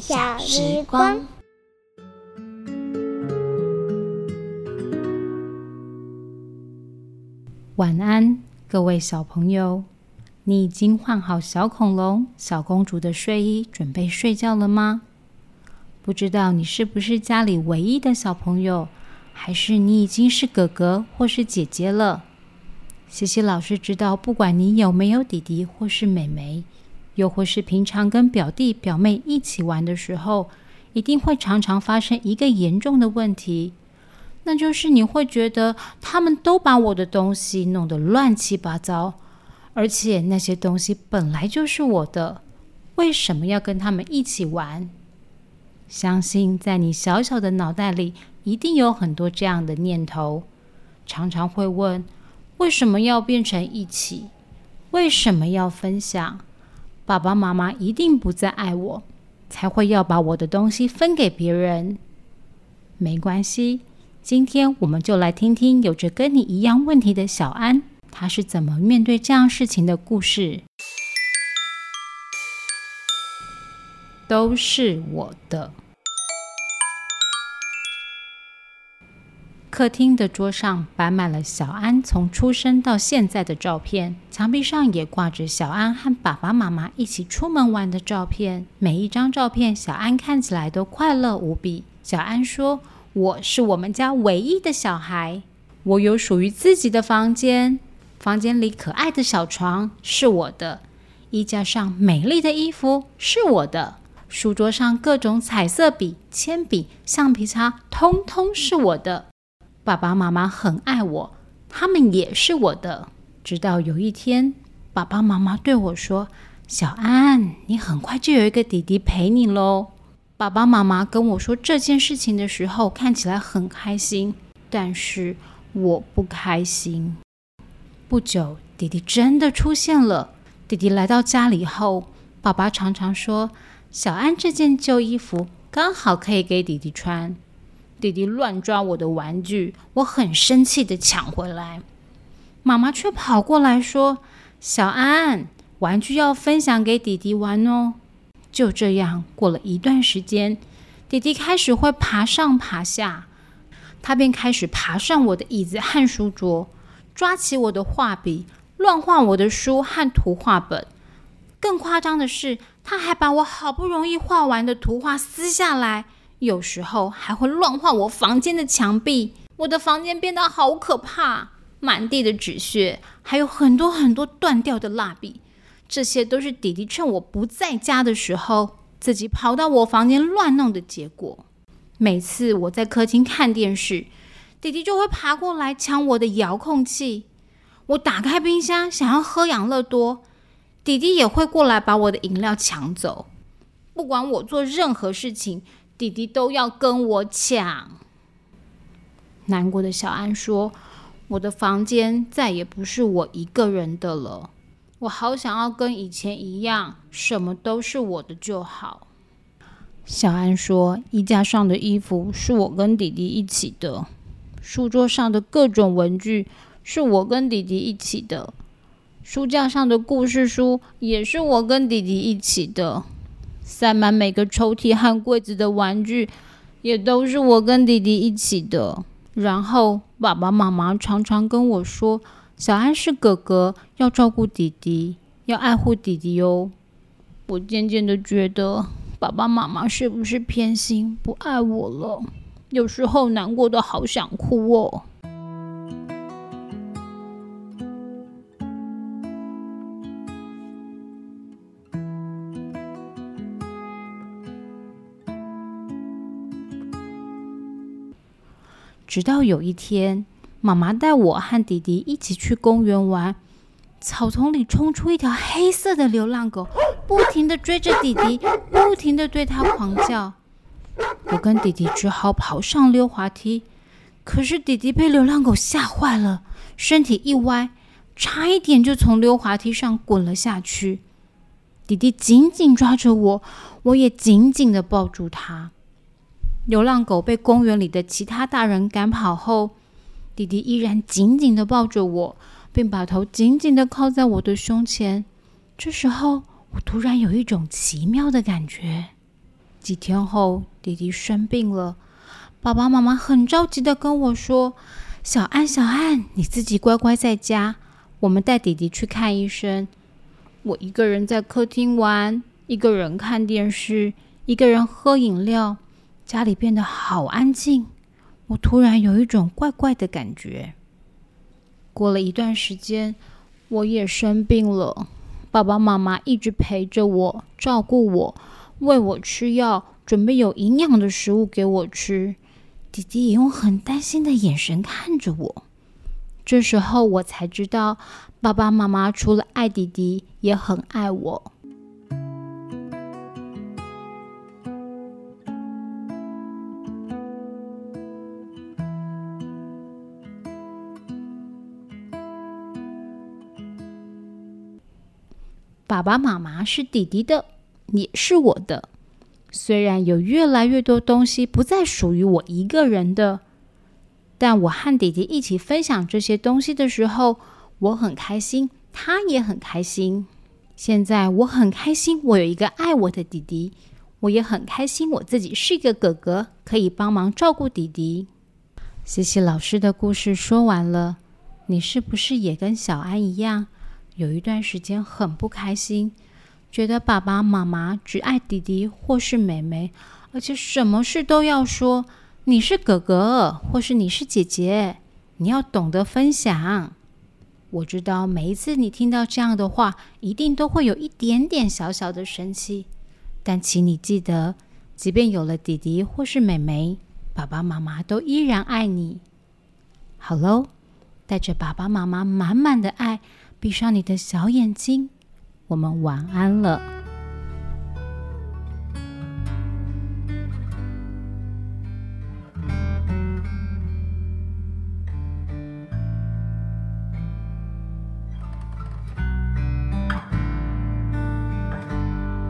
小时光，晚安，各位小朋友。你已经换好小恐龙、小公主的睡衣，准备睡觉了吗？不知道你是不是家里唯一的小朋友，还是你已经是哥哥或是姐姐了？西西老师知道，不管你有没有弟弟或是妹妹。又或是平常跟表弟表妹一起玩的时候，一定会常常发生一个严重的问题，那就是你会觉得他们都把我的东西弄得乱七八糟，而且那些东西本来就是我的，为什么要跟他们一起玩？相信在你小小的脑袋里，一定有很多这样的念头，常常会问：为什么要变成一起？为什么要分享？爸爸妈妈一定不再爱我，才会要把我的东西分给别人。没关系，今天我们就来听听有着跟你一样问题的小安，他是怎么面对这样事情的故事。都是我的。客厅的桌上摆满了小安从出生到现在的照片，墙壁上也挂着小安和爸爸妈妈一起出门玩的照片。每一张照片，小安看起来都快乐无比。小安说：“我是我们家唯一的小孩，我有属于自己的房间，房间里可爱的小床是我的，衣架上美丽的衣服是我的，书桌上各种彩色笔、铅笔、橡皮擦，通通是我的。”爸爸妈妈很爱我，他们也是我的。直到有一天，爸爸妈妈对我说：“小安，你很快就有一个弟弟陪你喽。”爸爸妈妈跟我说这件事情的时候，看起来很开心，但是我不开心。不久，弟弟真的出现了。弟弟来到家里后，爸爸常常说：“小安这件旧衣服刚好可以给弟弟穿。”弟弟乱抓我的玩具，我很生气的抢回来。妈妈却跑过来说：“小安，玩具要分享给弟弟玩哦。”就这样过了一段时间，弟弟开始会爬上爬下，他便开始爬上我的椅子和书桌，抓起我的画笔，乱画我的书和图画本。更夸张的是，他还把我好不容易画完的图画撕下来。有时候还会乱画我房间的墙壁，我的房间变得好可怕，满地的纸屑，还有很多很多断掉的蜡笔。这些都是弟弟趁我不在家的时候，自己跑到我房间乱弄的结果。每次我在客厅看电视，弟弟就会爬过来抢我的遥控器。我打开冰箱想要喝养乐多，弟弟也会过来把我的饮料抢走。不管我做任何事情。弟弟都要跟我抢。难过的小安说：“我的房间再也不是我一个人的了，我好想要跟以前一样，什么都是我的就好。”小安说：“衣架上的衣服是我跟弟弟一起的，书桌上的各种文具是我跟弟弟一起的，书架上的故事书也是我跟弟弟一起的。”塞满每个抽屉和柜子的玩具，也都是我跟弟弟一起的。然后爸爸妈妈常常跟我说：“小安是哥哥，要照顾弟弟，要爱护弟弟哦。”我渐渐的觉得，爸爸妈妈是不是偏心，不爱我了？有时候难过的好想哭哦。直到有一天，妈妈带我和弟弟一起去公园玩，草丛里冲出一条黑色的流浪狗，不停的追着弟弟，不停的对他狂叫。我跟弟弟只好跑上溜滑梯，可是弟弟被流浪狗吓坏了，身体一歪，差一点就从溜滑梯上滚了下去。弟弟紧紧抓着我，我也紧紧的抱住他。流浪狗被公园里的其他大人赶跑后，弟弟依然紧紧的抱着我，并把头紧紧的靠在我的胸前。这时候，我突然有一种奇妙的感觉。几天后，弟弟生病了，爸爸妈妈很着急的跟我说：“小安，小安，你自己乖乖在家，我们带弟弟去看医生。”我一个人在客厅玩，一个人看电视，一个人喝饮料，家里变得好安静。我突然有一种怪怪的感觉。过了一段时间，我也生病了。爸爸妈妈一直陪着我，照顾我，喂我吃药，准备有营养的食物给我吃。弟弟也用很担心的眼神看着我。这时候我才知道，爸爸妈妈除了爱弟弟，也很爱我。爸爸妈妈是弟弟的，也是我的。虽然有越来越多东西不再属于我一个人的，但我和弟弟一起分享这些东西的时候，我很开心，他也很开心。现在我很开心，我有一个爱我的弟弟，我也很开心，我自己是一个哥哥，可以帮忙照顾弟弟。谢谢老师的故事说完了，你是不是也跟小安一样？有一段时间很不开心，觉得爸爸妈妈只爱弟弟或是妹妹，而且什么事都要说你是哥哥或是你是姐姐，你要懂得分享。我知道每一次你听到这样的话，一定都会有一点点小小的生气，但请你记得，即便有了弟弟或是妹妹，爸爸妈妈都依然爱你。好喽，带着爸爸妈妈满满的爱。闭上你的小眼睛，我们晚安了。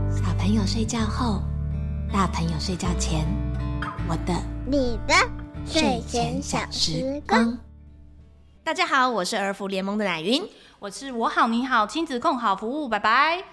小朋友睡觉后，大朋友睡觉前，我的、你的睡前小时光。大家好，我是儿福联盟的奶云。我是我好你好亲子控好服务，拜拜！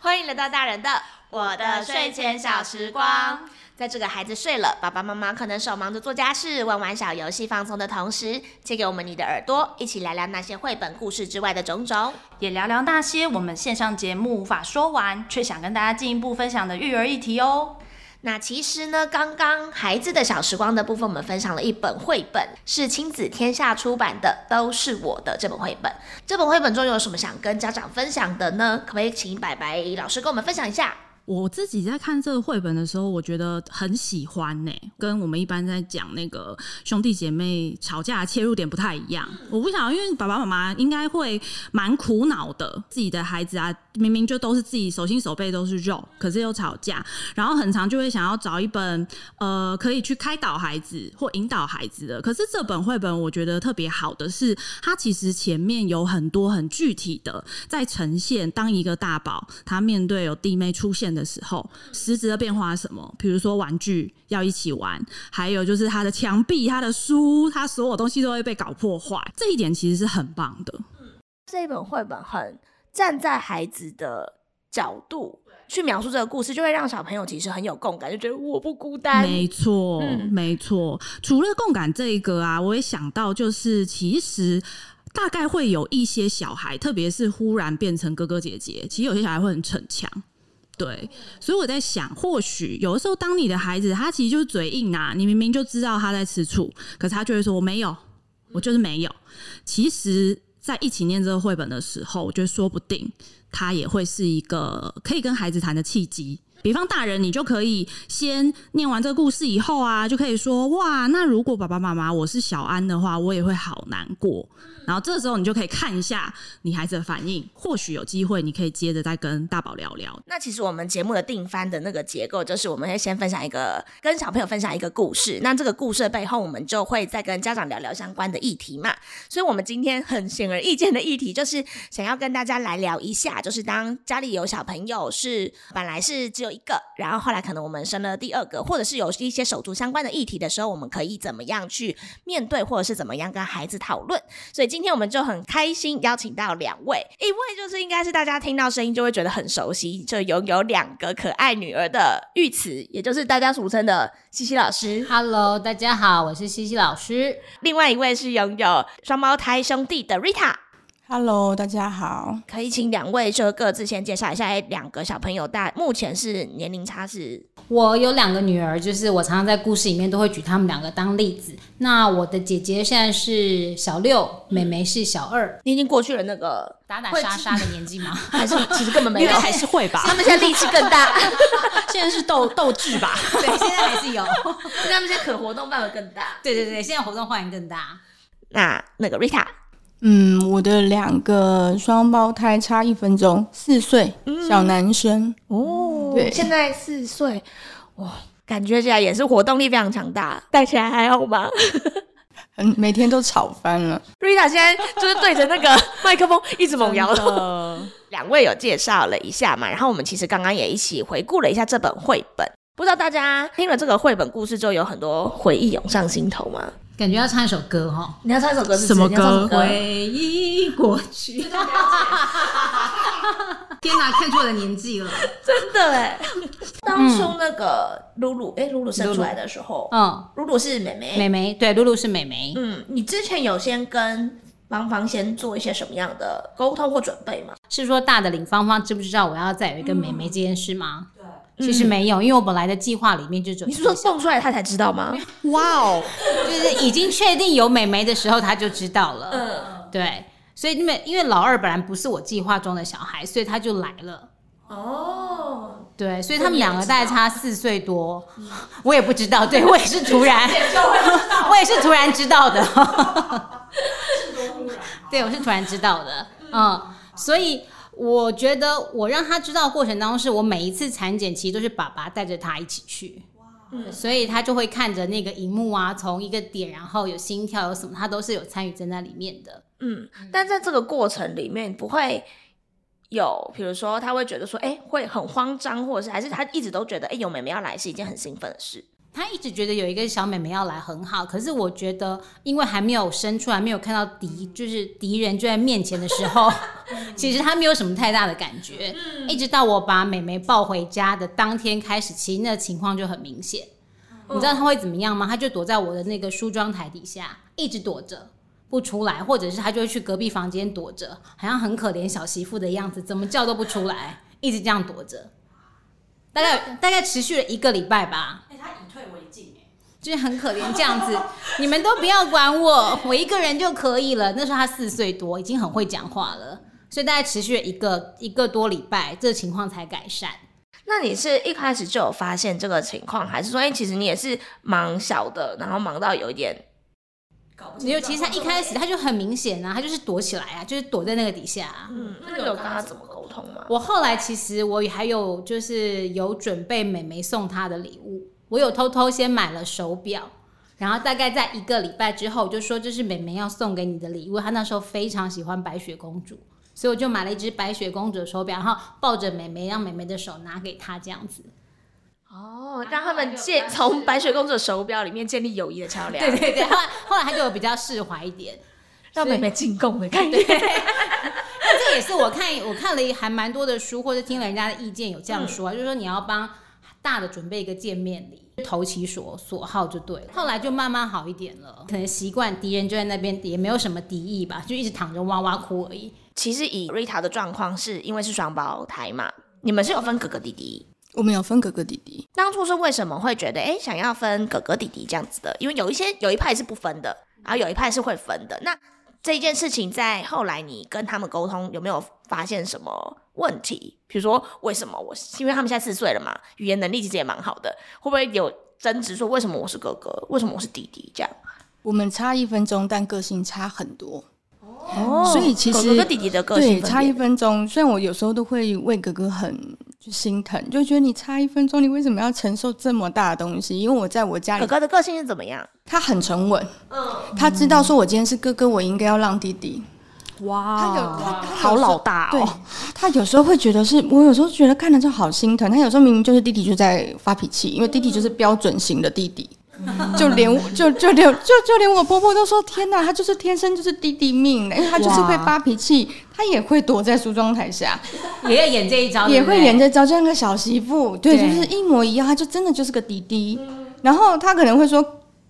欢迎来到大人的我的睡前小时光。在这个孩子睡了，爸爸妈妈可能手忙着做家事、玩玩小游戏、放松的同时，借给我们你的耳朵，一起聊聊那些绘本故事之外的种种，也聊聊那些我们线上节目无法说完，却想跟大家进一步分享的育儿议题哦。那其实呢，刚刚孩子的小时光的部分，我们分享了一本绘本，是亲子天下出版的《都是我的》这本绘本。这本绘本中有什么想跟家长分享的呢？可不可以请白白老师跟我们分享一下？我自己在看这个绘本的时候，我觉得很喜欢呢，跟我们一般在讲那个兄弟姐妹吵架切入点不太一样。我不想，因为爸爸妈妈应该会蛮苦恼的，自己的孩子啊，明明就都是自己手心手背都是肉，可是又吵架，然后很长就会想要找一本呃可以去开导孩子或引导孩子的。可是这本绘本我觉得特别好的是，它其实前面有很多很具体的在呈现，当一个大宝他面对有弟妹出现。的时候，实质的变化是什么？比如说玩具要一起玩，还有就是他的墙壁、他的书、他所有东西都会被搞破坏。这一点其实是很棒的。这一本绘本很站在孩子的角度去描述这个故事，就会让小朋友其实很有共感，就觉得我不孤单。没错，没错。除了共感这一个啊，我也想到就是其实大概会有一些小孩，特别是忽然变成哥哥姐姐，其实有些小孩会很逞强。对，所以我在想，或许有的时候，当你的孩子他其实就是嘴硬啊，你明明就知道他在吃醋，可是他就会说我没有，我就是没有。其实，在一起念这个绘本的时候，我觉得说不定他也会是一个可以跟孩子谈的契机。比方大人，你就可以先念完这个故事以后啊，就可以说哇，那如果爸爸妈妈我是小安的话，我也会好难过。然后这时候你就可以看一下你孩子的反应，或许有机会你可以接着再跟大宝聊聊。那其实我们节目的定番的那个结构，就是我们会先分享一个跟小朋友分享一个故事，那这个故事的背后，我们就会再跟家长聊聊相关的议题嘛。所以，我们今天很显而易见的议题，就是想要跟大家来聊一下，就是当家里有小朋友是本来是只有一个，然后后来可能我们生了第二个，或者是有一些手足相关的议题的时候，我们可以怎么样去面对，或者是怎么样跟孩子讨论。所以今天我们就很开心邀请到两位，一位就是应该是大家听到声音就会觉得很熟悉，就拥有两个可爱女儿的玉慈，也就是大家俗称的西西老师。Hello，大家好，我是西西老师。另外一位是拥有双胞胎兄弟的 Rita。Hello，大家好。可以请两位就各自先介绍一下，哎，两个小朋友大目前是年龄差是我有两个女儿，就是我常常在故事里面都会举他们两个当例子。那我的姐姐现在是小六，妹妹是小二，你已经过去了那个，打打杀杀的年纪吗？还是其实根本没有应该，还是会吧。他们现在力气更大，现在是斗斗志吧？对，现在还是有。他们现在可活动范围更大。对对对，现在活动范围更大。那那个 Rita，嗯，我的两个双胞胎差一分钟，四岁，小男生。哦对现在四岁，哇，感觉起来也是活动力非常强大，带起来还好吗嗯，每天都吵翻了。？Rita 现在就是对着那个 麦克风一直猛摇头。呃，两位有介绍了一下嘛，然后我们其实刚刚也一起回顾了一下这本绘本，不知道大家听了这个绘本故事之后有很多回忆涌上心头吗？感觉要唱一首歌哈，你要唱一首歌是是什么歌歌？回忆过去。天哪，看出我的年纪了。真的哎，当初那个露露，哎，露露生出来的时候，嗯，露露是妹妹，妹妹对，露露是妹妹。嗯，你之前有先跟芳芳先做一些什么样的沟通或准备吗？是说大的领芳芳知不知道我要再有一个妹妹这件事吗？对，其实没有，因为我本来的计划里面就只有你是说送出来他才知道吗？哇哦，就是已经确定有美眉的时候，他就知道了。嗯，对，所以因为因为老二本来不是我计划中的小孩，所以他就来了。哦，对，所以他们两个大概差四岁多，我也不知道，对我也是突然，我也是突然知道的，对，我是突然知道的，嗯，所以我觉得我让他知道的过程当中，是我每一次产检其实都是爸爸带着他一起去，嗯，所以他就会看着那个荧幕啊，从一个点，然后有心跳有什么，他都是有参与在那里面的。嗯，但在这个过程里面不会。有，比如说他会觉得说，哎、会很慌张，或者是还是他一直都觉得，哎、有妹妹要来是一件很兴奋的事。他一直觉得有一个小妹妹要来很好，可是我觉得，因为还没有生出来，没有看到敌，就是敌人就在面前的时候，其实他没有什么太大的感觉。一直到我把妹妹抱回家的当天开始，其实那个情况就很明显。你知道他会怎么样吗？他就躲在我的那个梳妆台底下，一直躲着。不出来，或者是他就会去隔壁房间躲着，好像很可怜小媳妇的样子，怎么叫都不出来，一直这样躲着，大概大概持续了一个礼拜吧。他以退为进哎。就是很可怜这样子，你们都不要管我，我一个人就可以了。那时候他四岁多，已经很会讲话了，所以大概持续了一个一个多礼拜，这个情况才改善。那你是一开始就有发现这个情况，还是说，哎、其实你也是忙小的，然后忙到有一点，没有，其实他一开始他就很明显啊，他就是躲起来啊，就是躲在那个底下、啊。嗯，那你有跟他怎么沟通吗？我后来其实我还有就是有准备美眉送他的礼物，我有偷偷先买了手表，然后大概在一个礼拜之后，我就说这是美眉要送给你的礼物。她那时候非常喜欢白雪公主，所以我就买了一只白雪公主的手表，然后抱着美眉，让美眉的手拿给她这样子。哦，让他们建从白雪公主的手表里面建立友谊的桥梁，对对对，后来后来她就有比较释怀一点。让妹妹进贡的感觉。那这也是我看我看了还蛮多的书，或者听了人家的意见有这样说啊，就是说你要帮大的准备一个见面礼，投其所所好就对了。后来就慢慢好一点了，可能习惯敌人就在那边，也没有什么敌意吧，就一直躺着哇哇哭而已。其实以 Rita 的状况，是因为是双胞胎嘛，你们是有分哥哥弟弟。我们有分哥哥弟弟，当初是为什么会觉得，哎、想要分哥哥弟弟这样子的？因为有一些有一派是不分的，然后有一派是会分的。那这一件事情在后来你跟他们沟通，有没有发现什么问题？比如说，为什么我因为他们现在四岁了嘛，语言能力其实也蛮好的，会不会有争执说为什么我是哥哥，为什么我是弟弟这样？我们差一分钟，但个性差很多。哦所以其实哥哥跟弟弟的个性对差一分钟，虽然我有时候都会为哥哥很就心疼，就觉得你差一分钟，你为什么要承受这么大的东西？因为我在我家哥里，哥的个性是怎么样？他很沉稳，他知道说我今天是哥哥，我应该要让弟弟。哇，他有他他好老大对哦，他有时候会觉得是我有时候觉得看了就好心疼。他有时候明明就是弟弟就在发脾气，因为弟弟就是标准型的弟弟，就连我就就连就就连我婆婆都说天哪，他就是天生就是弟弟命的，因为他就是会发脾气，他也会躲在梳妆台下，也要演这一招，也会演着。着招就像个小媳妇，对，对就是一模一样，他就真的就是个弟弟。然后他可能会说。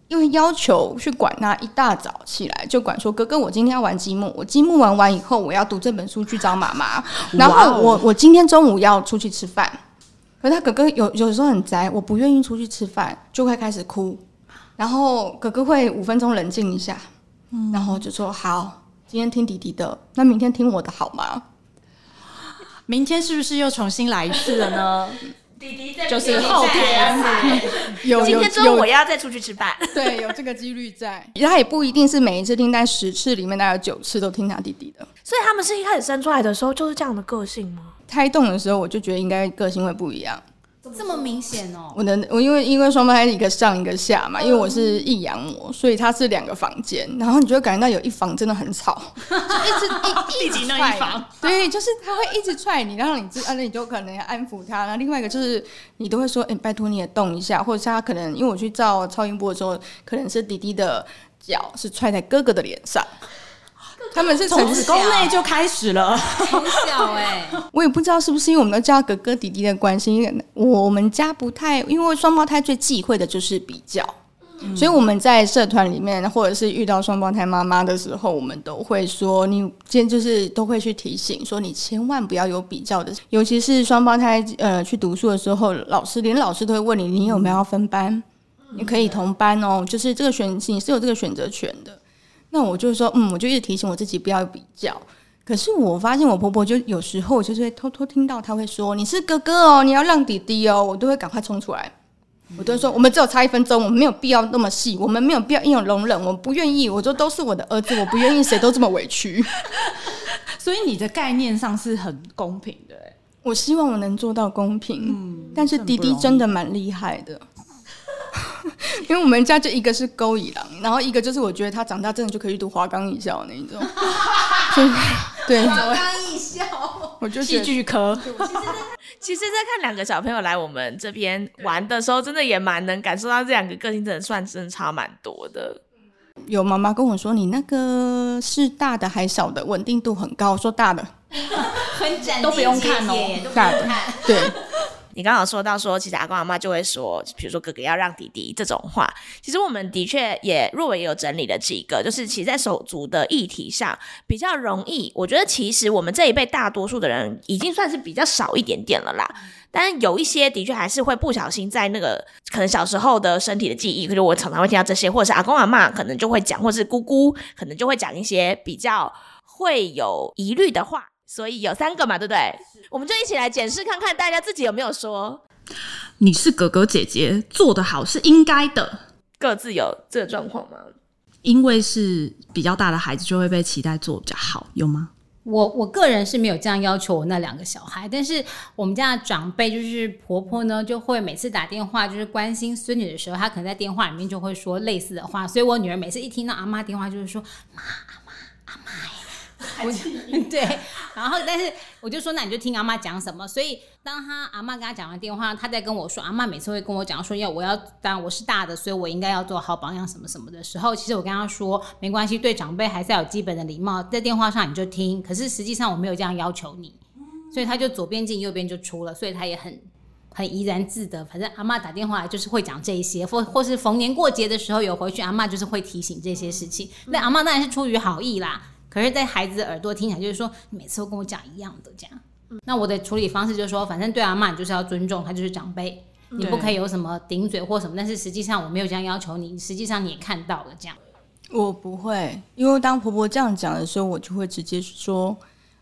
因为要求去管他，一大早起来就管说：“哥哥，我今天要玩积木，我积木玩完以后，我要读这本书去找妈妈。然后我我今天中午要出去吃饭。可是他哥哥有有时候很宅，我不愿意出去吃饭，就会开始哭。然后哥哥会五分钟冷静一下，然后就说：好，今天听弟弟的，那明天听我的好吗？明天是不是又重新来一次了呢？就是后天 有有今天中午我要再出去吃饭。对，有这个几率在。他也不一定是每一次听，但十次里面大概有九次都听他弟弟的。所以他们是一开始生出来的时候就是这样的个性吗？胎动的时候，我就觉得应该个性会不一样。这么明显哦。我能我因为因为双胞胎一个上一个下嘛，因为我是异阳膜，所以它是两个房间，然后你就会感觉到有一房真的很吵，就一直一一直踹你，对，就是他会一直踹你，然后你知啊，那你就可能要安抚他。然后另外一个就是你都会说，哎、拜托你也动一下，或者是他可能因为我去照超音波的时候，可能是弟弟的脚是踹在哥哥的脸上。他们是从从子宫内就开始了，从小哎，我也不知道是不是因为我们都叫哥哥弟弟的关系，因为我们家不太，因为双胞胎最忌讳的就是比较，所以我们在社团里面或者是遇到双胞胎妈妈的时候，我们都会说，你今天就是都会去提醒说，你千万不要有比较的，尤其是双胞胎呃去读书的时候，老师连老师都会问你，你有没有要分班？你可以同班哦，就是这个选你是有这个选择权的。那我就说，嗯，我就一直提醒我自己不要比较。可是我发现我婆婆就有时候就是会偷偷听到她会说：“你是哥哥哦，你要让弟弟哦。”我都会赶快冲出来，我都会说：“我们只有差一分钟，我们没有必要那么细，我们没有必要硬有容忍，我不愿意。”我说：“都是我的儿子，我不愿意谁都这么委屈。所以你的概念上是很公平的、欸。我希望我能做到公平，但是弟弟真的蛮厉害的。因为我们家就一个是勾乙郎，然后一个就是我觉得他长大真的就可以读华冈艺校那一种，对，华冈艺校 我就觉得剧科，其实，在看两个小朋友来我们这边玩的时候，真的也蛮能感受到这两个个性真的算真的差蛮多的。有妈妈跟我说，你那个是大的还小的，稳定度很高。我说大的，很斩都不用看哦大的，对，你刚好说到说，其实阿公阿妈就会说，比如说哥哥要让弟弟这种话。其实我们的确也若伟也有整理了几个，就是其实，在手足的议题上比较容易。我觉得其实我们这一辈大多数的人已经算是比较少一点点了啦。但有一些的确还是会不小心在那个可能小时候的身体的记忆，可是我常常会听到这些，或者是阿公阿妈可能就会讲，或者是姑姑可能就会讲一些比较会有疑虑的话。所以有三个嘛，对不对？我们就一起来检视看看，大家自己有没有说你是哥哥姐姐，做得好是应该的。各自有这个状况吗？因为是比较大的孩子，就会被期待做比较好，有吗？我我个人是没有这样要求我那两个小孩，但是我们家的长辈就是婆婆呢，就会每次打电话就是关心孙女的时候，她可能在电话里面就会说类似的话，所以我女儿每次一听到阿妈电话，就是说妈阿妈阿妈呀。我对，然后但是我就说，那你就听阿妈讲什么。所以当他阿妈跟他讲完电话，他在跟我说，阿妈每次会跟我讲说，要我要当然我是大的，所以我应该要做好榜样什么什么的时候，其实我跟他说没关系，对长辈还是要有基本的礼貌，在电话上你就听。可是实际上我没有这样要求你，所以他就左边进右边就出了，所以他也很。很怡然自得，反正阿妈打电话来就是会讲这一些，或或是逢年过节的时候有回去，阿妈就是会提醒这些事情。那阿妈当然是出于好意啦，可是，在孩子的耳朵听起来就是说，你每次都跟我讲一样的这样。那我的处理方式就是说，反正对阿妈你就是要尊重，她就是长辈，你不可以有什么顶嘴或什么。但是实际上我没有这样要求你，实际上你也看到了这样。我不会，因为当婆婆这样讲的时候，我就会直接说，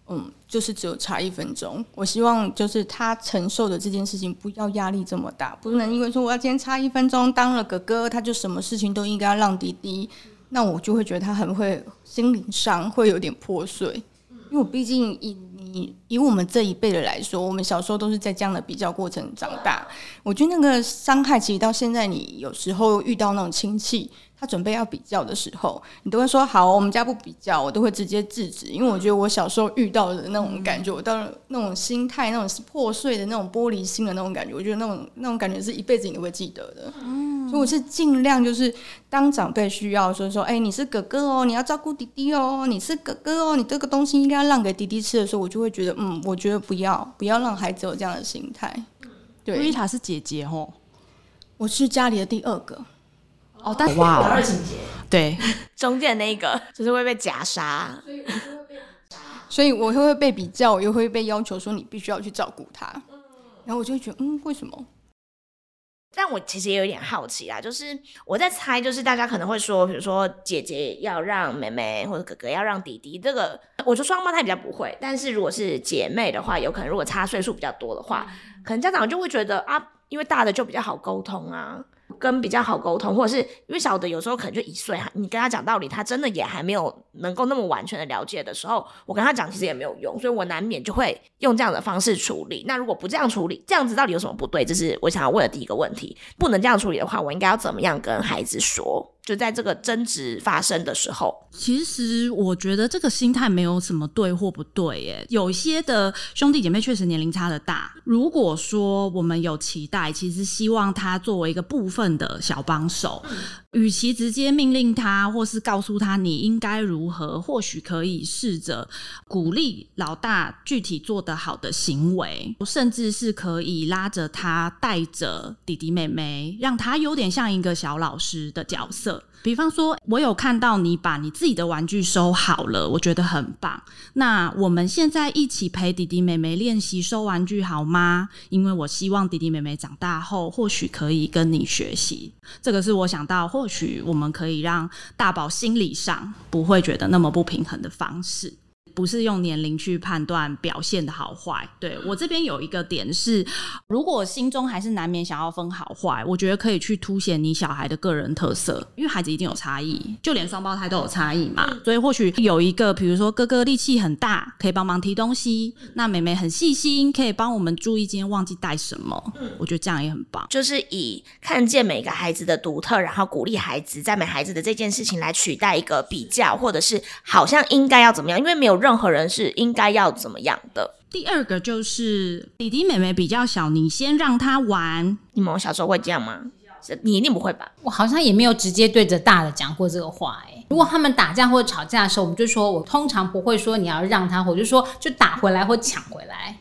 嗯，就是只有差一分钟。我希望就是他承受的这件事情不要压力这么大，不能因为说我要今天差一分钟当了哥哥，他就什么事情都应该让弟弟，那我就会觉得他很会心灵上会有点破碎，因为我毕竟以你以我们这一辈的来说，我们小时候都是在这样的比较过程长大。我觉得那个伤害，其实到现在，你有时候遇到那种亲戚，他准备要比较的时候，你都会说好，我们家不比较，我都会直接制止，因为我觉得我小时候遇到的那种感觉，我到了那种心态，那种破碎的那种玻璃心的那种感觉，我觉得那种那种感觉是一辈子你都会记得的。所以我是尽量就是当长辈需要说说，哎、你是哥哥哦，你要照顾弟弟哦，你是哥哥哦，你这个东西应该要让给弟弟吃的时候，我就会觉得，嗯，我觉得不要不要让孩子有这样的心态。瑞对，塔是姐姐哦，我是家里的第二个，哦，但哇哦，对，中间那一个。就是会被夹杀。所以我会被比较，我又会被要求说你必须要去照顾他，然后我就会觉得，嗯，为什么？但我其实也有点好奇啦，就是我在猜，就是大家可能会说，比如说姐姐要让妹妹，或者哥哥要让弟弟，这个我说双胞胎比较不会，但是如果是姐妹的话，有可能如果差岁数比较多的话，可能家长就会觉得啊，因为大的就比较好沟通啊，跟比较好沟通，或者是因为小的有时候可能就一岁，你跟他讲道理，他真的也还没有能够那么完全的了解的时候，我跟他讲其实也没有用，所以我难免就会用这样的方式处理。那如果不这样处理，这样子到底有什么不对？这是我想要问的第一个问题。不能这样处理的话，我应该要怎么样跟孩子说？就在这个争执发生的时候，其实我觉得这个心态没有什么对或不对，耶。有些的兄弟姐妹确实年龄差的大。如果说我们有期待，其实希望他作为一个部分的小帮手，与其直接命令他，或是告诉他你应该如何，或许可以试着鼓励老大具体做得好的行为，甚至是可以拉着他带着弟弟妹妹，让他有点像一个小老师的角色。比方说，我有看到你把你自己的玩具收好了，我觉得很棒。那我们现在一起陪弟弟妹妹练习收玩具好吗？因为我希望弟弟妹妹长大后，或许可以跟你学习。这个是我想到，或或许我们可以让大宝心理上不会觉得那么不平衡的方式。不是用年龄去判断表现的好坏。对我这边有一个点是，如果心中还是难免想要分好坏，我觉得可以去凸显你小孩的个人特色，因为孩子一定有差异，就连双胞胎都有差异嘛。所以或许有一个，比如说哥哥力气很大，可以帮忙提东西；那妹妹很细心，可以帮我们注意今天忘记带什么。我觉得这样也很棒。就是以看见每个孩子的独特，然后鼓励孩子赞美孩子的这件事情来取代一个比较，或者是好像应该要怎么样，因为没有任何人是应该要怎么样的。第二个就是弟弟妹妹比较小，你先让他玩。你们小时候会这样吗？是你一定不会吧？我好像也没有直接对着大的讲过这个话、欸。如果他们打架或者吵架的时候，我们就说，我通常不会说你要让他，我就说就打回来或抢回来。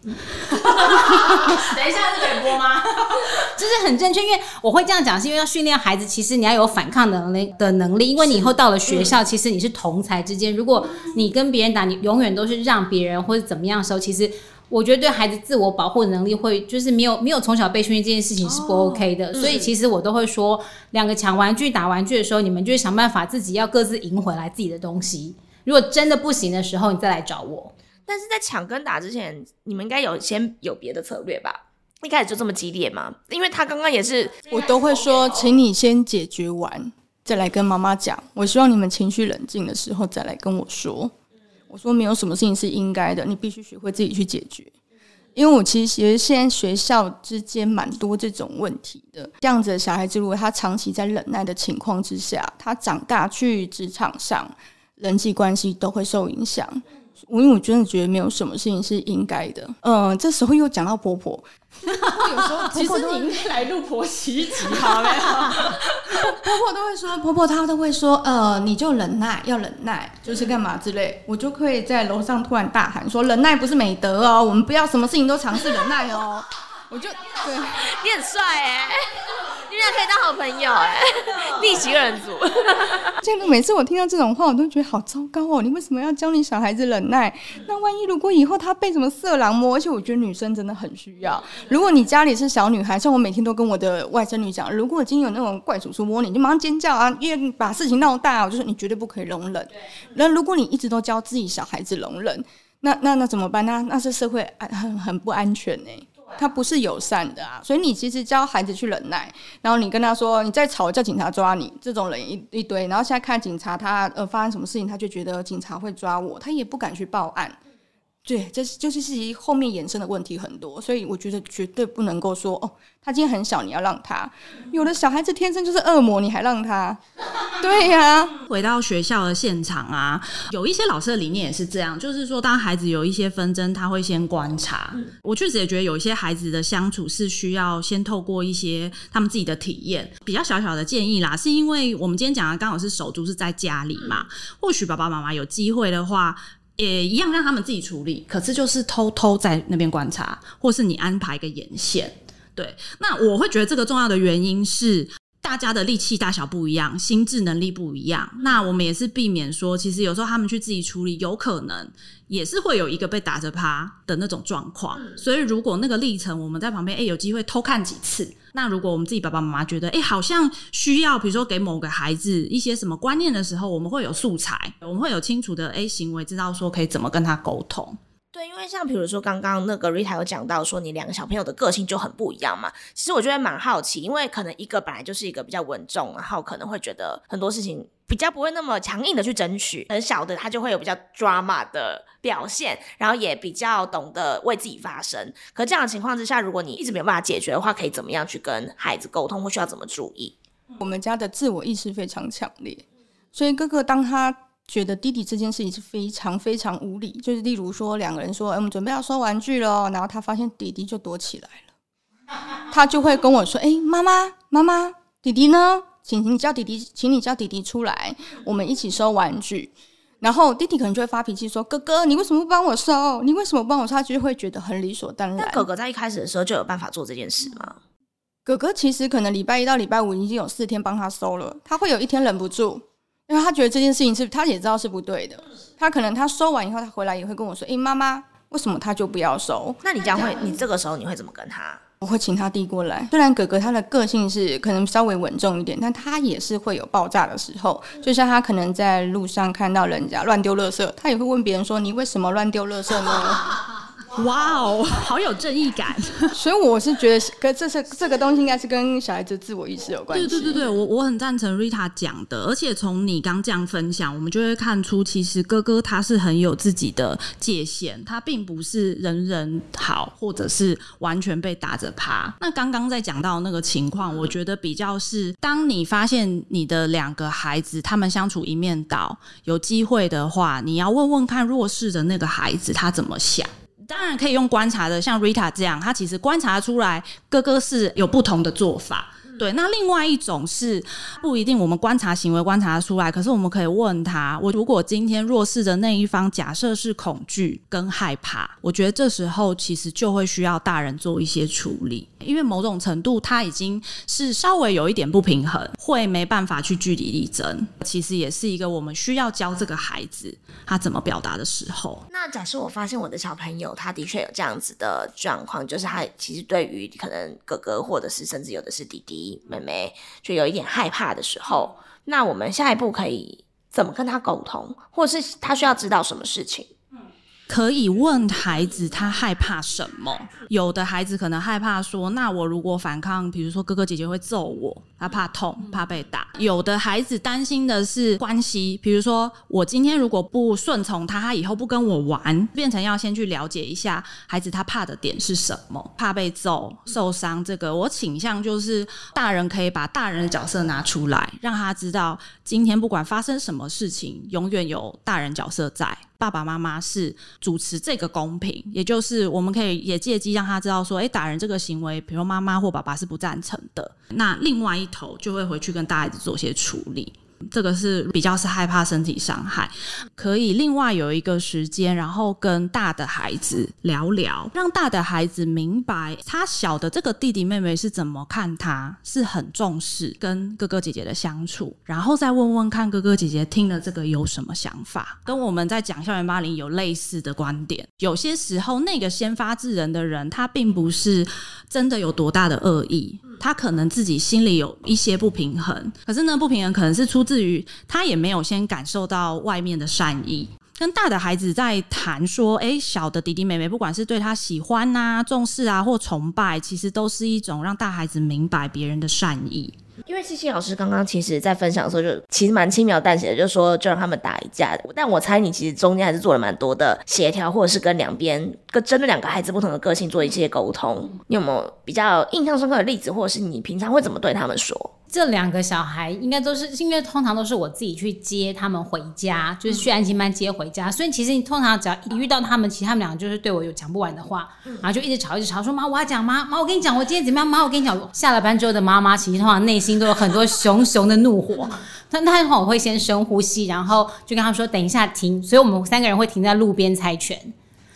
等一下，这可以播吗？就是很正确，因为我会这样讲，是因为要训练孩子，其实你要有反抗能力的能力，因为你以后到了学校，其实你是同才之间，如果你跟别人打，你永远都是让别人或者怎么样的时候，其实我觉得对孩子自我保护能力会就是没有没有从小被训练这件事情是不 OK 的，所以其实我都会说，两个抢玩具打玩具的时候，你们就想办法自己要各自赢回来自己的东西，如果真的不行的时候，你再来找我。但是在抢跟打之前，你们应该有先有别的策略吧？一开始就这么激烈吗？因为他刚刚也是，我都会说，请你先解决完，再来跟妈妈讲。我希望你们情绪冷静的时候再来跟我说。我说没有什么事情是应该的，你必须学会自己去解决。因为我其实现在学校之间蛮多这种问题的，这样子的小孩子，如果他长期在忍耐的情况之下，他长大去职场上，人际关系都会受影响。我因为我真的觉得没有什么事情是应该的。嗯，这时候又讲到婆婆，有时候其实你应该来录婆媳集，好没有？婆婆都会说，婆婆她都会说，呃，你就忍耐，要忍耐，就是干嘛之类，我就可以在楼上突然大喊说，忍耐不是美德哦，我们不要什么事情都尝试忍耐哦。我就对，你很帅哎、你们俩可以当好朋友哎、逆袭二人组。这个每次我听到这种话，我都觉得好糟糕哦。你为什么要教你小孩子忍耐？那万一如果以后他被什么色狼摸，而且我觉得女生真的很需要。如果你家里是小女孩，像我每天都跟我的外甥女讲，如果今天有那种怪叔叔摸你，你就马上尖叫啊，因为把事情闹大，我就说你绝对不可以容忍。那如果你一直都教自己小孩子容忍，那那那怎么办？那那是社会安很很不安全呢、他不是友善的啊，所以你其实教孩子去忍耐，然后你跟他说你再吵叫警察抓你，这种人一一堆，然后现在看警察他呃发生什么事情，他就觉得警察会抓我，他也不敢去报案。对，这是就是是后面衍生的问题很多，所以我觉得绝对不能够说哦，他今天很小，你要让他。有的小孩子天生就是恶魔，你还让他？对呀、回到学校的现场啊，有一些老师的理念也是这样，就是说，当孩子有一些纷争，他会先观察。我确实也觉得有一些孩子的相处是需要先透过一些他们自己的体验，比较小小的建议啦，是因为我们今天讲的刚好是手足是在家里嘛，或许爸爸妈妈有机会的话。也一样让他们自己处理，可是就是偷偷在那边观察，或是你安排一个眼线。对，那我会觉得这个重要的原因是，大家的力气大小不一样，心智能力不一样。那我们也是避免说，其实有时候他们去自己处理，有可能也是会有一个被打着趴的那种状况。所以如果那个历程我们在旁边，哎、有机会偷看几次。那如果我们自己爸爸妈妈觉得，哎、好像需要，比如说给某个孩子一些什么观念的时候，我们会有素材，我们会有清楚的哎、行为，知道说可以怎么跟他沟通。对，因为像比如说刚刚那个 Rita 有讲到说，你两个小朋友的个性就很不一样嘛。其实我觉得蛮好奇，因为可能一个本来就是一个比较稳重，然后可能会觉得很多事情比较不会那么强硬的去争取，很小的他就会有比较 drama 的表现，然后也比较懂得为自己发声。可这样的情况之下，如果你一直没有办法解决的话，可以怎么样去跟孩子沟通，或需要怎么注意？我们家的自我意识非常强烈，所以哥哥当他觉得弟弟这件事情是非常非常无理，就是例如说两个人说，哎、我们准备要收玩具了哦，然后他发现弟弟就躲起来了，他就会跟我说，哎、妈妈，妈妈，弟弟呢？请你叫弟弟，请你叫弟弟出来，我们一起收玩具。然后弟弟可能就会发脾气说：“哥哥，你为什么不帮我收？你为什么不帮我收？”他就会觉得很理所当然。那哥哥在一开始的时候就有办法做这件事吗？哥哥其实可能礼拜一到礼拜五已经有四天帮他收了，他会有一天忍不住，因为他觉得这件事情是他也知道是不对的。他可能他收完以后，他回来也会跟我说：“诶、妈妈，为什么他就不要收那你将会，你这个时候你会怎么跟他？？”我会请他递过来。虽然哥哥他的个性是可能稍微稳重一点，但他也是会有爆炸的时候。就像他可能在路上看到人家乱丢垃圾，他也会问别人说：“你为什么乱丢垃圾呢？” 哇哦，好有正义感！所以我是觉得跟这是这个东西应该是跟小孩子自我意识有关系。对对对对，我我很赞成 Rita 讲的，而且从你刚这样分享，我们就会看出，其实哥哥他是很有自己的界限，他并不是人人好，或者是完全被打着趴。那刚刚在讲到那个情况，我觉得比较是，当你发现你的两个孩子他们相处一面倒，有机会的话，你要问问看弱势的那个孩子他怎么想。当然可以用观察的，像 Rita 这样，他其实观察出来哥哥是有不同的做法。对，那另外一种是不一定我们观察行为观察得出来，可是我们可以问他：我如果今天弱势的那一方假设是恐惧跟害怕，我觉得这时候其实就会需要大人做一些处理，因为某种程度他已经是稍微有一点不平衡，会没办法去据理力争。其实也是一个我们需要教这个孩子他怎么表达的时候。那假设我发现我的小朋友他的确有这样子的状况，就是他其实对于可能哥哥或者是甚至有的是弟弟妹妹，就有一点害怕的时候，那我们下一步可以怎么跟他沟通，或者是他需要知道什么事情？可以问孩子他害怕什么。有的孩子可能害怕说，那我如果反抗，比如说哥哥姐姐会揍我，他怕痛，怕被打。有的孩子担心的是关系，比如说我今天如果不顺从他，他以后不跟我玩，变成要先去了解一下孩子他怕的点是什么，怕被揍、受伤。这个我倾向就是大人可以把大人的角色拿出来，让他知道今天不管发生什么事情，永远有大人角色在。爸爸妈妈是主持这个公平，也就是我们可以也借机让他知道说，诶，打人这个行为，比如妈妈或爸爸是不赞成的。那另外一头就会回去跟大孩子做些处理。这个是比较是害怕身体伤害，可以另外有一个时间，然后跟大的孩子聊聊，让大的孩子明白他小的这个弟弟妹妹是怎么看他，是很重视跟哥哥姐姐的相处，然后再问问看哥哥姐姐听了这个有什么想法，跟我们在讲校园霸凌有类似的观点。有些时候，那个先发制人的人，他并不是真的有多大的恶意。他可能自己心里有一些不平衡，可是呢，不平衡可能是出自于他也没有先感受到外面的善意。跟大的孩子在谈说，诶，小的弟弟妹妹，不管是对他喜欢呐、重视啊或崇拜，其实都是一种让大孩子明白别人的善意。因为西西老师刚刚其实在分享的时候，就其实蛮轻描淡写的，就说就让他们打一架。但我猜你其实中间还是做了蛮多的协调，或者是跟两边跟针对两个孩子不同的个性做一些沟通。你有没有比较印象深刻的例子，或者是你平常会怎么对他们说？这两个小孩应该都是，因为通常都是我自己去接他们回家，就是去安心班接回家，所以其实你通常只要一遇到他们，其实他们两个就是对我有讲不完的话，然后就一直吵一直吵，说妈我要讲妈妈我跟你讲我今天怎么样？妈我跟你讲，下了班之后的妈妈其实通常内心都有很多熊熊的怒火，但那通常我会先深呼吸，然后就跟他们说等一下停，所以我们三个人会停在路边猜拳，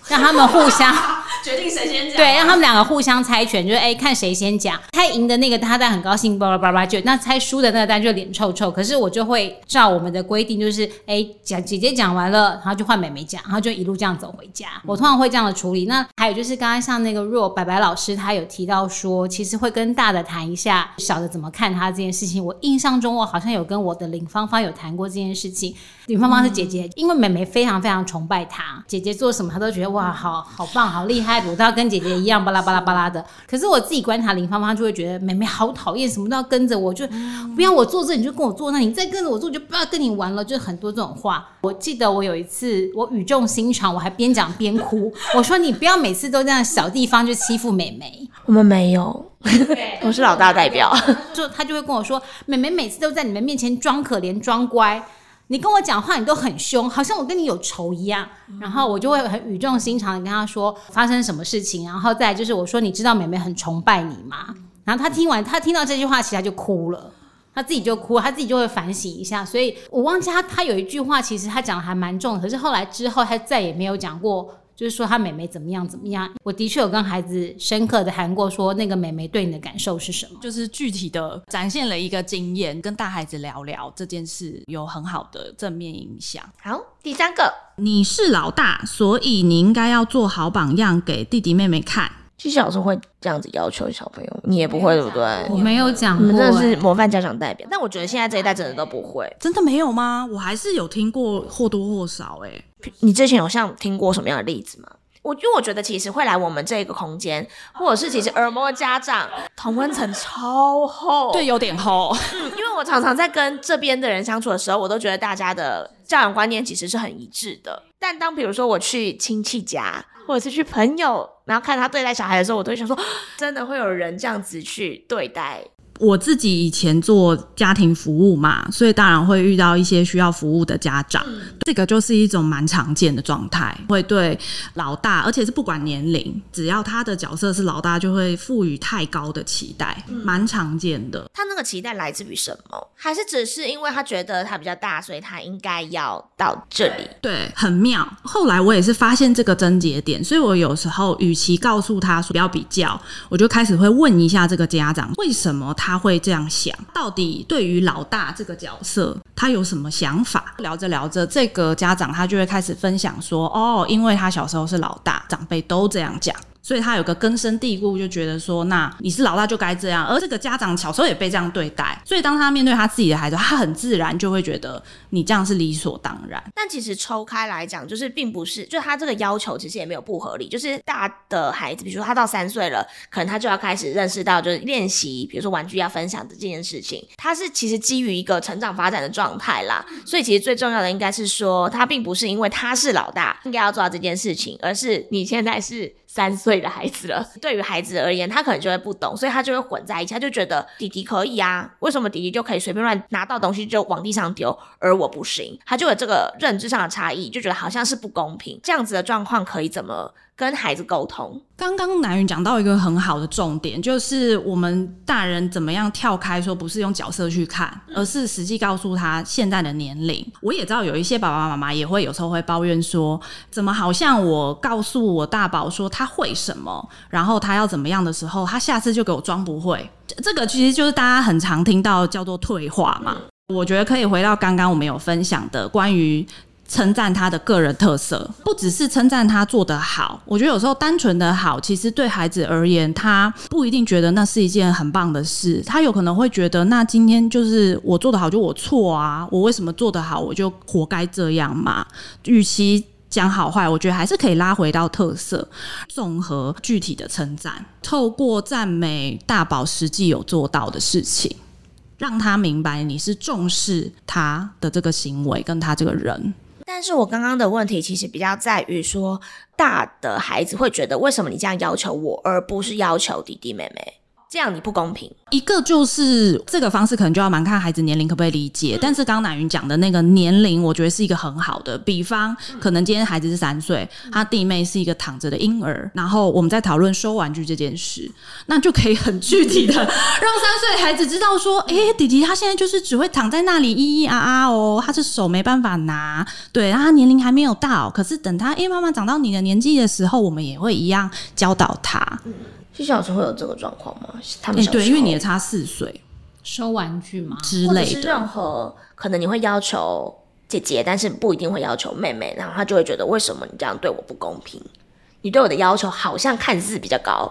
让他们互相。决定谁先讲。对，让他们两个互相猜拳，就是哎，看谁先讲。猜赢的那个他在很高兴，叭叭叭叭就那猜输的那个单就脸臭臭。可是我就会照我们的规定，就是哎讲姐姐讲完了，然后就换妹妹讲，然后就一路这样走回家。我通常会这样的处理。那还有就是刚刚像那个若白白老师，他有提到说，其实会跟大的谈一下小的怎么看他这件事情。我印象中我好像有跟我的林芳芳有谈过这件事情。林芳芳是姐姐，因为妹妹非常非常崇拜她，姐姐做什么她都觉得哇，好好棒，好厉害。我都要跟姐姐一样巴拉巴拉巴拉的。可是我自己观察林芳芳，就会觉得妹妹好讨厌，什么都要跟着我，就不要我做这你就跟我做那，你再跟着我做就不要跟你玩了，就很多这种话。我记得我有一次我语重心长，我还边讲边哭，我说你不要每次都这样小地方就欺负妹妹。我们没有，我是老大代表，就他就会跟我说，妹妹每次都在你们面前装可怜装乖。你跟我讲话，你都很凶，好像我跟你有仇一样。然后我就会很语重心长的跟他说发生什么事情，然后再就是我说你知道妹妹很崇拜你吗？然后他听完，他听到这句话，其实他就哭了，他自己就哭，他自己就会反省一下。所以我忘记他他有一句话，其实他讲的还蛮重，可是后来之后他再也没有讲过。就是说他妹妹怎么样怎么样，我的确有跟孩子深刻的谈过，说那个妹妹对你的感受是什么，就是具体的展现了一个经验，跟大孩子聊聊这件事有很好的正面影响。好，第三个，你是老大，所以你应该要做好榜样给弟弟妹妹看。其实小时候会这样子要求小朋友，你也不会对不对？我没有讲过，你们真的是模范家长代表。但我觉得现在这一代真的都不会，真的没有吗？我还是有听过或多或少。哎，你之前有像听过什么样的例子吗？我因为我觉得其实会来我们这个空间，或者是其实耳膜家长同温层超厚，对，有点厚。嗯，因为我常常在跟这边的人相处的时候，我都觉得大家的教养观念其实是很一致的。但当比如说我去亲戚家，或者是去朋友，然后看他对待小孩的时候，我都会想说，真的会有人这样子去对待。我自己以前做家庭服务嘛，所以当然会遇到一些需要服务的家长，这个就是一种蛮常见的状态，会对老大，而且是不管年龄，只要他的角色是老大，就会赋予太高的期待，蛮常见的。他那个期待来自于什么？还是只是因为他觉得他比较大，所以他应该要到这里？对，很妙。后来我也是发现这个症结点，所以我有时候与其告诉他说不要比较，我就开始会问一下这个家长，为什么他。他会这样想，到底对于老大这个角色，他有什么想法？聊着聊着，这个家长他就会开始分享说：“哦，因为他小时候是老大，长辈都这样讲。”所以他有个根深蒂固，就觉得说，那你是老大就该这样。而这个家长小时候也被这样对待，所以当他面对他自己的孩子，他很自然就会觉得你这样是理所当然。但其实抽开来讲，就是并不是，就他这个要求其实也没有不合理。就是大的孩子，比如说他到三岁了，可能他就要开始认识到，就是练习，比如说玩具要分享的这件事情，他是其实基于一个成长发展的状态啦。所以其实最重要的应该是说，他并不是因为他是老大应该要做到这件事情，而是你现在是。三岁的孩子了，对于孩子而言，他可能就会不懂，所以他就会混在一起，他就觉得弟弟可以啊，为什么弟弟就可以随便乱拿到东西就往地上丢，而我不行？他就有这个认知上的差异，就觉得好像是不公平。这样子的状况可以怎么？跟孩子沟通。刚刚南云讲到一个很好的重点，就是我们大人怎么样跳开，说不是用角色去看，而是实际告诉他现在的年龄。我也知道有一些爸爸妈妈也会有时候会抱怨说，怎么好像我告诉我大宝说他会什么，然后他要怎么样的时候，他下次就给我装不会。这个其实就是大家很常听到叫做退化嘛。我觉得可以回到刚刚我们有分享的关于。称赞他的个人特色，不只是称赞他做得好。我觉得有时候单纯的好，其实对孩子而言，他不一定觉得那是一件很棒的事。他有可能会觉得，那今天就是我做得好，就我错啊，我为什么做得好，我就活该这样嘛？与其讲好坏，我觉得还是可以拉回到特色，综合具体的称赞，透过赞美大宝实际有做到的事情。让他明白你是重视他的这个行为跟他这个人。但是我刚刚的问题其实比较在于说，大的孩子会觉得为什么你这样要求我，而不是要求弟弟妹妹？这样你不公平。一个就是这个方式可能就要蛮看孩子年龄可不可以理解，但是刚刚乃云讲的那个年龄，我觉得是一个很好的。比方，可能今天孩子是三岁，他弟妹是一个躺着的婴儿，然后我们在讨论收玩具这件事，那就可以很具体的让三岁孩子知道说，诶，弟弟他现在就是只会躺在那里咿咿啊啊哦，他的手没办法拿，对，然后他年龄还没有到，可是等他诶慢慢长到你的年纪的时候，我们也会一样教导他。是小时候会有这个状况吗？他们诶，小时候对，因为你也差四岁收玩具吗？之类的。任何可能你会要求姐姐，但是不一定会要求妹妹，然后他就会觉得为什么你这样对我不公平？你对我的要求好像看似比较高，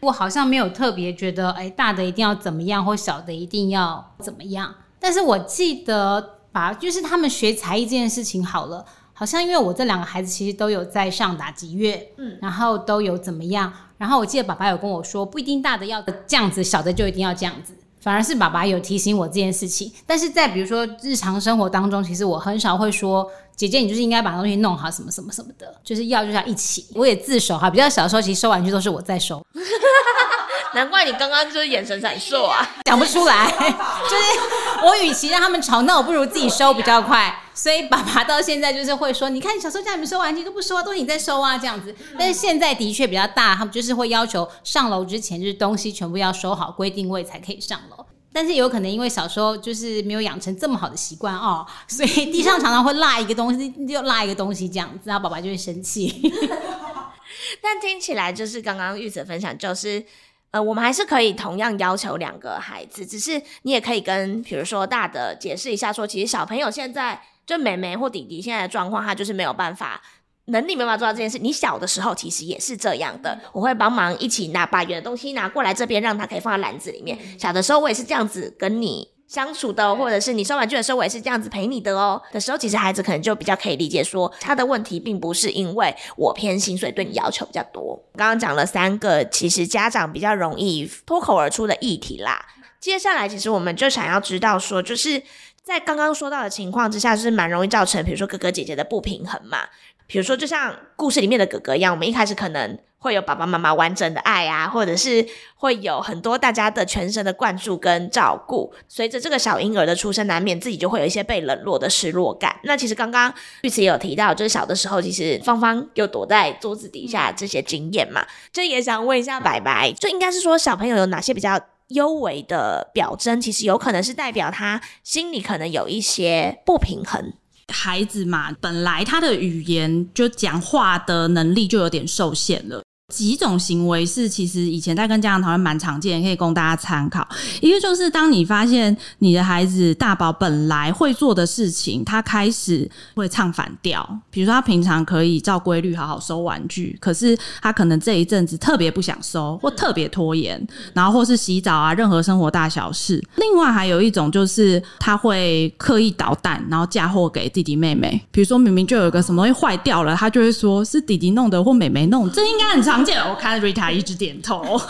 我好像没有特别觉得，哎，大的一定要怎么样，或小的一定要怎么样。但是我记得把，就是他们学才艺这件事情好了，好像因为我这两个孩子其实都有在上打击乐，嗯，然后都有怎么样。然后我记得爸爸有跟我说，不一定大的要这样子，小的就一定要这样子。反而是爸爸有提醒我这件事情。但是在比如说日常生活当中，其实我很少会说，姐姐你就是应该把东西弄好，什么什么什么的，就是要就是要一起。我也自首哈，比较小的时候，其实收玩具都是我在收。难怪你刚刚就是眼神闪烁啊！讲不出来，就是我与其让他们吵闹，我不如自己收比较快。所以爸爸到现在就是会说：“你看，小时候叫你们收玩具都不收啊，都是你在收啊，这样子。”但是现在的确比较大，他们就是会要求上楼之前就是东西全部要收好，规定位才可以上楼。但是有可能因为小时候就是没有养成这么好的习惯哦，所以地上常常会落一个东西，就落一个东西这样子，然后爸爸就会生气。但听起来就是刚刚玉子分享，就是呃，我们还是可以同样要求两个孩子，只是你也可以跟比如说大的解释一下，说其实小朋友现在就妹妹或弟弟现在的状况，他就是没有办法。能力没办法做到这件事，你小的时候其实也是这样的。我会帮忙一起拿把远的东西拿过来这边，让他可以放在篮子里面。小的时候我也是这样子跟你相处的，或者是你收玩具的时候，我也是这样子陪你的哦。的时候，其实孩子可能就比较可以理解，说他的问题并不是因为我偏心，所以对你要求比较多。刚刚讲了三个，其实家长比较容易脱口而出的议题啦。接下来，其实我们就想要知道说，就是在刚刚说到的情况之下，是蛮容易造成，比如说哥哥姐姐的不平衡嘛。比如说，就像故事里面的哥哥一样，我们一开始可能会有爸爸妈妈完整的爱啊，或者是会有很多大家的全身的灌注跟照顾。随着这个小婴儿的出生，难免自己就会有一些被冷落的失落感。那其实刚刚玉慈也有提到，就是小的时候，其实芳芳有躲在桌子底下这些经验嘛，就也想问一下白白，就应该是说小朋友有哪些比较优微的表征，其实有可能是代表他心里可能有一些不平衡。孩子嘛，本来他的语言就讲话的能力就有点受限了。几种行为是其实以前在跟家长讨论蛮常见，可以供大家参考。一个就是当你发现你的孩子大宝本来会做的事情，他开始会唱反调。比如说他平常可以照规律好好收玩具，可是他可能这一阵子特别不想收，或特别拖延，然后或是洗澡啊，任何生活大小事。另外还有一种就是他会刻意捣蛋，然后嫁祸给弟弟妹妹。比如说明明就有个什么东西坏掉了，他就会说是弟弟弄的或妹妹弄，这应该很常。我看 Rita 一直点头。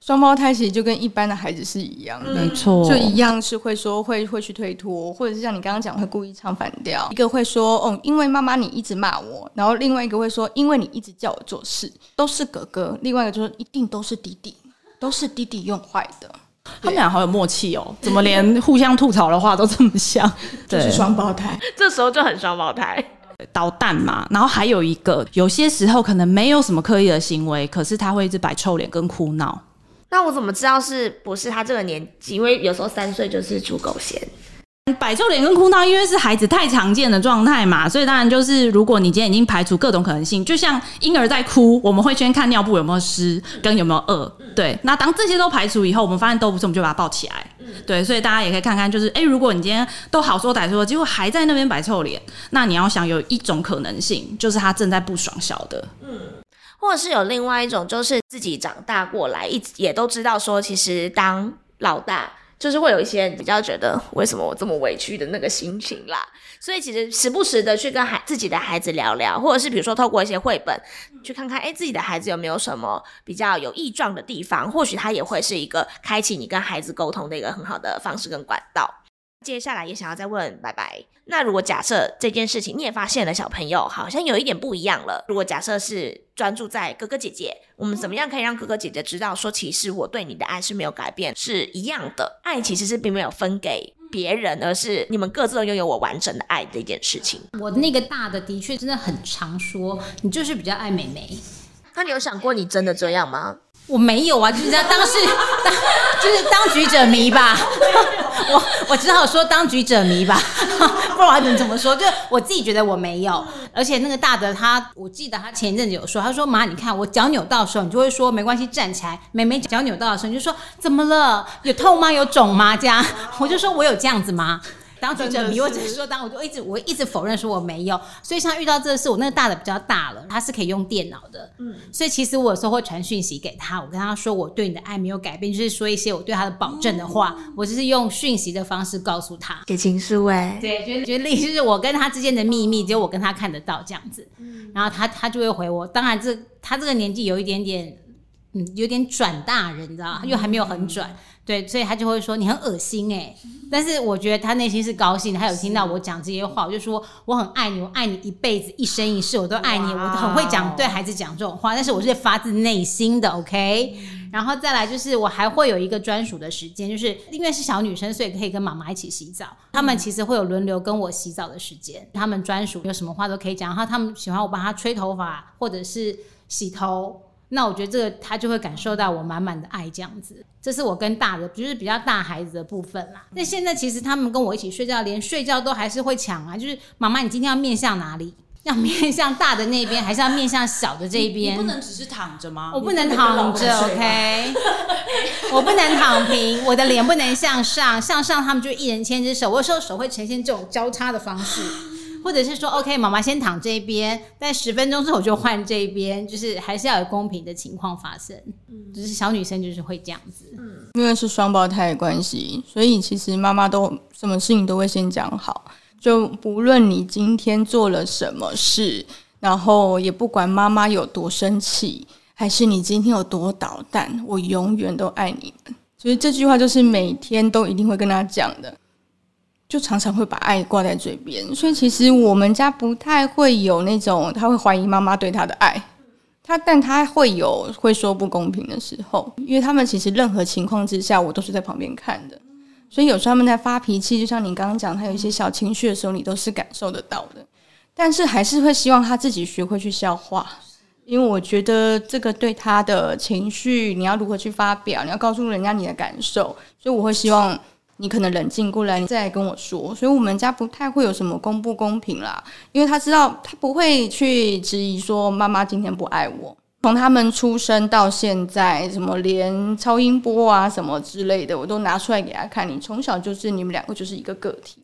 双胞胎其实就跟一般的孩子是一样的，没错，就一样是会说会会去推脱，或者是像你刚刚讲会故意唱反调。一个会说哦，因为妈妈你一直骂我，然后另外一个会说因为你一直叫我做事，都是哥哥。另外一个就是一定都是弟弟，都是弟弟用坏的。他们俩好有默契哦，怎么连互相吐槽的话都这么像？就是双胞胎，这时候就很双胞胎。捣蛋嘛，然后还有一个，有些时候可能没有什么刻意的行为，可是他会一直摆臭脸跟哭闹。那我怎么知道是不是他这个年纪？因为有时候三岁就是猪狗嫌。摆臭脸跟哭闹，因为是孩子太常见的状态嘛，所以当然就是如果你今天已经排除各种可能性，就像婴儿在哭，我们会先看尿布有没有湿跟有没有饿。对，那当这些都排除以后，我们发现都不是，我们就把它抱起来。对，所以大家也可以看看，就是哎，如果你今天都好说歹说，结果还在那边摆臭脸，那你要想有一种可能性，就是他正在不爽小的。嗯，或者是有另外一种，就是自己长大过来，一直也都知道说，其实当老大。就是会有一些比较觉得为什么我这么委屈的那个心情啦。所以其实时不时的去跟孩自己的孩子聊聊，或者是比如说透过一些绘本去看看，哎，自己的孩子有没有什么比较有异状的地方，或许他也会是一个开启你跟孩子沟通的一个很好的方式跟管道。接下来也想要再问拜拜，那如果假设这件事情你也发现了小朋友好像有一点不一样了，如果假设是专注在哥哥姐姐，我们怎么样可以让哥哥姐姐知道说，其实我对你的爱是没有改变，是一样的，爱其实是并没有分给别人，而是你们各自都拥有我完整的爱这件事情。我那个大的的确真的很常说，你就是比较爱美眉。那你有想过你真的这样吗？我没有啊，就是这样，当是当就是当局者迷吧。我我只好说当局者迷吧，不然能怎么说？就我自己觉得我没有，而且那个大的他，我记得他前一阵子有说，他说妈，你看我脚扭到的时候，你就会说没关系，站起来。妹妹脚扭到的时候，你就说怎么了？有痛吗？有肿吗？这样，我就说我有这样子吗？当局者迷，我只是。说当，我就一直我一直否认说我没有，所以像遇到这个事，我那个大的比较大了，他是可以用电脑的，嗯，所以其实我有时候会传讯息给他，我跟他说我对你的爱没有改变，就是说一些我对他的保证的话，我就是用讯息的方式告诉他，给情书哎，对，觉得觉得就是我跟他之间的秘密，只有我跟他看得到这样子，然后他他就会回我，当然这他这个年纪有一点点，嗯，有点转大人，你知道吗？又还没有很转。对，所以他就会说你很恶心哎，但是我觉得他内心是高兴的，他有听到我讲这些话，我就说我很爱你，我爱你一辈子一生一世，我都爱你，我很会讲对孩子讲这种话，但是我是发自内心的，OK。然后再来就是我还会有一个专属的时间，就是因为是小女生，所以可以跟妈妈一起洗澡，他们其实会有轮流跟我洗澡的时间，他们专属有什么话都可以讲，然后他们喜欢我帮他吹头发或者是洗头。那我觉得这个他就会感受到我满满的爱，这样子，这是我跟大的，就是比较大孩子的部分啦。那现在其实他们跟我一起睡觉，连睡觉都还是会抢啊，就是妈妈，你今天要面向哪里？要面向大的那边，还是要面向小的这一边？不能只是躺着吗？我不能躺着，OK？我不能躺平，我的脸不能向上，向上他们就一人牵只手，我有时候手会呈现这种交叉的方式。或者是说，OK，妈妈先躺这边，但十分钟之后就换这边，就是还是要有公平的情况发生。嗯，就是小女生就是会这样子。嗯，因为是双胞胎的关系，所以其实妈妈都什么事情都会先讲好，就不论你今天做了什么事，然后也不管妈妈有多生气，还是你今天有多捣蛋，我永远都爱你们。所以这句话就是每天都一定会跟他讲的。就常常会把爱挂在嘴边，所以其实我们家不太会有那种他会怀疑妈妈对他的爱，他但他会有会说不公平的时候，因为他们其实任何情况之下，我都是在旁边看的，所以有时候他们在发脾气，就像你刚刚讲，他有一些小情绪的时候，你都是感受得到的，但是还是会希望他自己学会去消化，因为我觉得这个对他的情绪，你要如何去发表，你要告诉人家你的感受，所以我会希望。你可能冷静过来，你再来跟我说。所以，我们家不太会有什么公不公平啦，因为他知道他不会去质疑说妈妈今天不爱我。从他们出生到现在，什么连超音波啊什么之类的，我都拿出来给他看。你从小就是你们两个就是一个个体。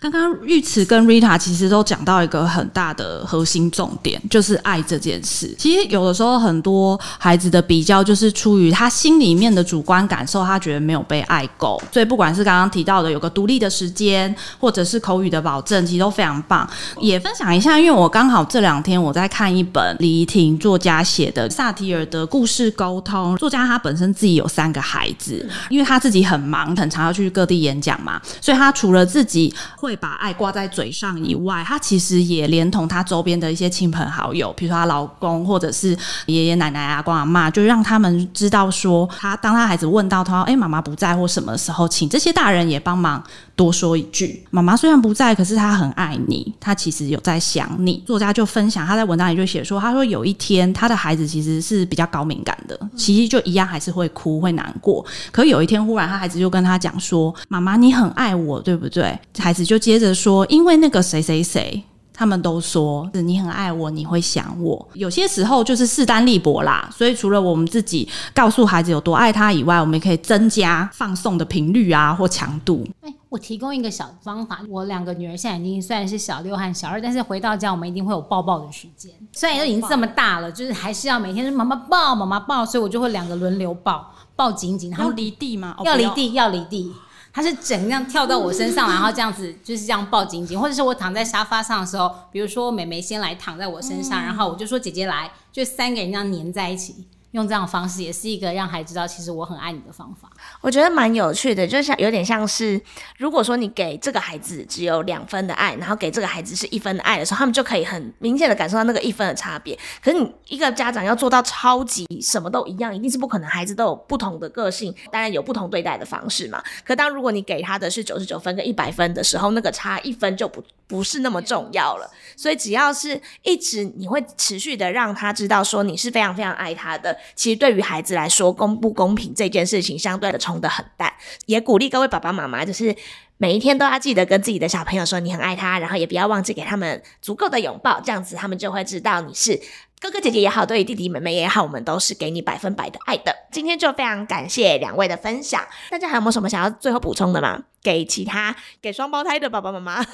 刚刚玉慈跟 Rita 其实都讲到一个很大的核心重点，就是爱这件事。其实有的时候很多孩子的比较，就是出于他心里面的主观感受，他觉得没有被爱够。所以不管是刚刚提到的有个独立的时间，或者是口语的保证，其实都非常棒。也分享一下，因为我刚好这两天我在看一本李怡婷作家写的萨提尔的故事沟通。作家他本身自己有三个孩子，因为他自己很忙，很常要去各地演讲嘛，所以他除了自己会。会把爱挂在嘴上以外，她其实也连同她周边的一些亲朋好友，比如说她老公或者是爷爷奶奶啊、公阿妈，就让他们知道说，她当她孩子问到他，哎，妈妈不在或什么时候，请这些大人也帮忙多说一句，妈妈虽然不在，可是她很爱你，她其实有在想你。作家就分享，他在文章里就写说，他说有一天他的孩子其实是比较高敏感的，其实就一样还是会哭会难过，可有一天忽然他孩子就跟他讲说，妈妈你很爱我，对不对？孩子就。接着说，因为那个谁谁谁，他们都说是你很爱我，你会想我。有些时候就是势单力薄啦，所以除了我们自己告诉孩子有多爱他以外，我们也可以增加放送的频率啊或强度。我提供一个小方法，我两个女儿现在已经虽然是小六和小二，但是回到家我们一定会有抱抱的时间。虽然都已经这么大了，就是还是要每天是妈妈抱妈妈抱，所以我就会两个轮流抱，抱紧紧。要离地吗？要离地，要离地。他是整样跳到我身上，然后这样子就是这样抱紧紧，或者是我躺在沙发上的时候，比如说美眉先来躺在我身上，然后我就说姐姐来，就三个人这样黏在一起。用这样的方式，也是一个让孩子知道其实我很爱你的方法。我觉得蛮有趣的，就像有点像是，如果说你给这个孩子只有两分的爱，然后给这个孩子是一分的爱的时候，他们就可以很明显的感受到那个一分的差别。可是你一个家长要做到超级什么都一样，一定是不可能。孩子都有不同的个性，当然有不同对待的方式嘛。可当如果你给他的是九十九分跟一百分的时候，那个差一分就不不是那么重要了。所以只要是一直你会持续的让他知道说你是非常非常爱他的。其实对于孩子来说，公不公平这件事情相对的冲得很淡，也鼓励各位爸爸妈妈，就是每一天都要记得跟自己的小朋友说你很爱他，然后也不要忘记给他们足够的拥抱，这样子他们就会知道你是哥哥姐姐也好，对于弟弟妹妹也好，我们都是给你百分百的爱的。今天就非常感谢两位的分享，大家还有没有什么想要最后补充的吗？给其他给双胞胎的爸爸妈妈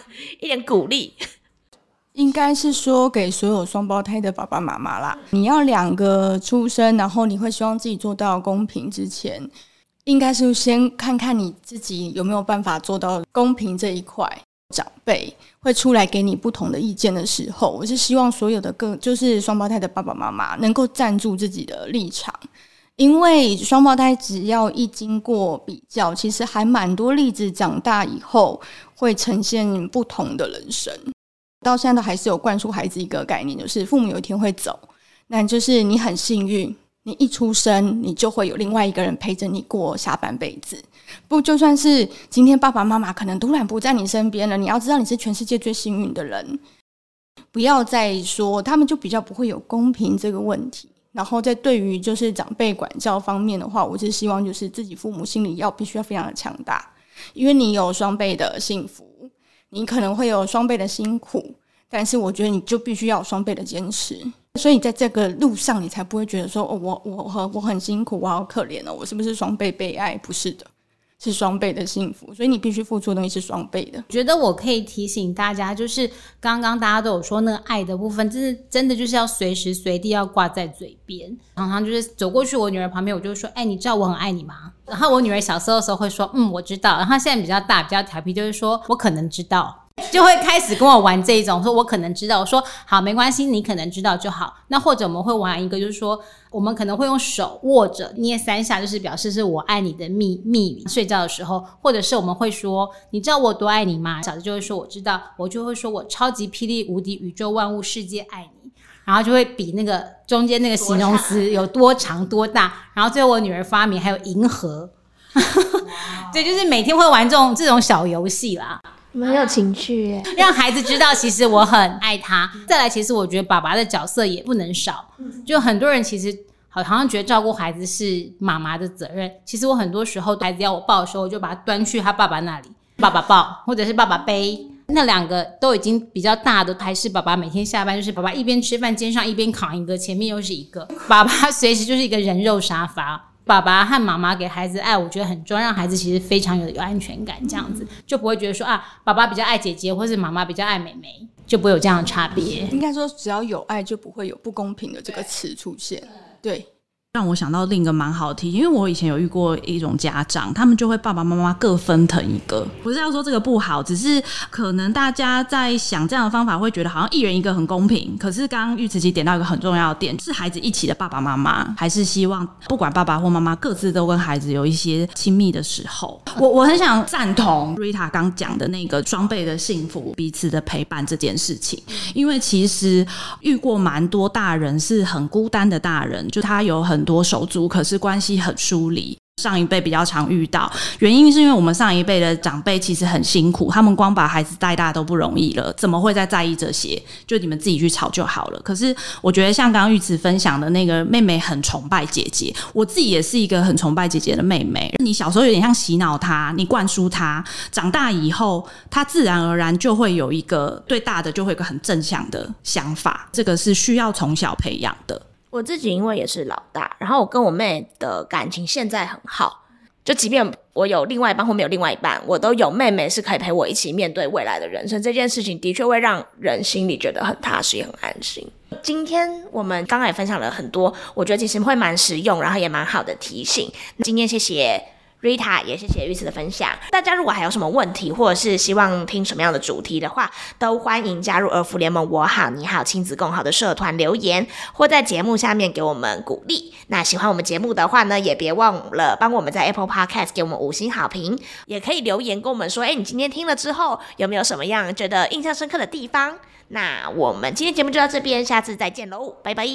一点鼓励。应该是说给所有双胞胎的爸爸妈妈啦。你要两个出生，然后你会希望自己做到公平之前，应该是先看看你自己有没有办法做到公平这一块。长辈会出来给你不同的意见的时候，我是希望所有的各就是双胞胎的爸爸妈妈能够站住自己的立场，因为双胞胎只要一经过比较，其实还蛮多例子，长大以后会呈现不同的人生。到现在都还是有灌输孩子一个概念，就是父母有一天会走，那就是你很幸运，你一出生你就会有另外一个人陪着你过下半辈子。不，就算是今天爸爸妈妈可能突然不在你身边了，你要知道你是全世界最幸运的人。不要再说他们就比较不会有公平这个问题。然后在对于就是长辈管教方面的话，我是希望就是自己父母心里要必须要非常的强大，因为你有双倍的幸福。你可能会有双倍的辛苦，但是我觉得你就必须要双倍的坚持，所以在这个路上，你才不会觉得说，哦，我我我我很辛苦，我好可怜哦，我是不是双倍被爱？不是的。是双倍的幸福，所以你必须付出的东西是双倍的。觉得我可以提醒大家，就是刚刚大家都有说那个爱的部分，就是真的就是要随时随地要挂在嘴边。常常就是走过去我女儿旁边，我就说：“哎，你知道我很爱你吗？”然后我女儿小时候的时候会说：“嗯，我知道。”然后现在比较大、比较调皮，就是说我可能知道。就会开始跟我玩这一种，说我可能知道，我说好没关系，你可能知道就好。那或者我们会玩一个，就是说我们可能会用手握着捏三下，就是表示是我爱你的秘密语。睡觉的时候，或者是我们会说，你知道我多爱你吗？小子就会说我知道，我就会说我超级霹雳无敌宇宙万物世界爱你，然后就会比那个中间那个形容词有多长多大。然后最后我女儿发明还有银河，对，就是每天会玩这种这种小游戏啦。很有情趣耶，让孩子知道其实我很爱他。再来，其实我觉得爸爸的角色也不能少。就很多人其实好好像觉得照顾孩子是妈妈的责任。其实我很多时候孩子要我抱的时候，我就把他端去他爸爸那里，爸爸抱，或者是爸爸背。那两个都已经比较大的，还是爸爸每天下班就是爸爸一边吃饭肩上一边扛一个，前面又是一个，爸爸随时就是一个人肉沙发。爸爸和妈妈给孩子爱，我觉得很重要，让孩子其实非常有有安全感，这样子就不会觉得说啊，爸爸比较爱姐姐，或是妈妈比较爱妹妹，就不会有这样的差别。应该说，只要有爱，就不会有不公平的这个词出现。对。让我想到另一个蛮好题，因为我以前有遇过一种家长，他们就会爸爸妈妈各分腾一个。不是要说这个不好，只是可能大家在想这样的方法，会觉得好像一人一个很公平。可是刚刚玉慈琪点到一个很重要的点，是孩子一起的爸爸妈妈，还是希望不管爸爸或妈妈各自都跟孩子有一些亲密的时候。我我很想赞同瑞塔刚讲的那个双倍的幸福，彼此的陪伴这件事情，因为其实遇过蛮多大人是很孤单的大人，就他有很。多手足，可是关系很疏离。上一辈比较常遇到，原因是因为我们上一辈的长辈其实很辛苦，他们光把孩子带大都不容易了，怎么会再在意这些？就你们自己去吵就好了。可是我觉得像刚刚玉慈分享的那个妹妹很崇拜姐姐，我自己也是一个很崇拜姐姐的妹妹。你小时候有点像洗脑她，你灌输她，长大以后她自然而然就会有一个对大的就会有个很正向的想法，这个是需要从小培养的。我自己因为也是老大，然后我跟我妹的感情现在很好，就即便我有另外一半或没有另外一半，我都有妹妹是可以陪我一起面对未来的人生。这件事情的确会让人心里觉得很踏实，也很安心。今天我们刚刚也分享了很多，我觉得其实会蛮实用，然后也蛮好的提醒。今天谢谢 Rita，也谢谢玉慈的分享。大家如果还有什么问题，或者是希望听什么样的主题的话，都欢迎加入儿福联盟“我好你好亲子共好”的社团留言，或在节目下面给我们鼓励。那喜欢我们节目的话呢，也别忘了帮我们在 Apple Podcast 给我们五星好评，也可以留言跟我们说，哎，你今天听了之后有没有什么样觉得印象深刻的地方？那我们今天节目就到这边，下次再见喽，拜拜。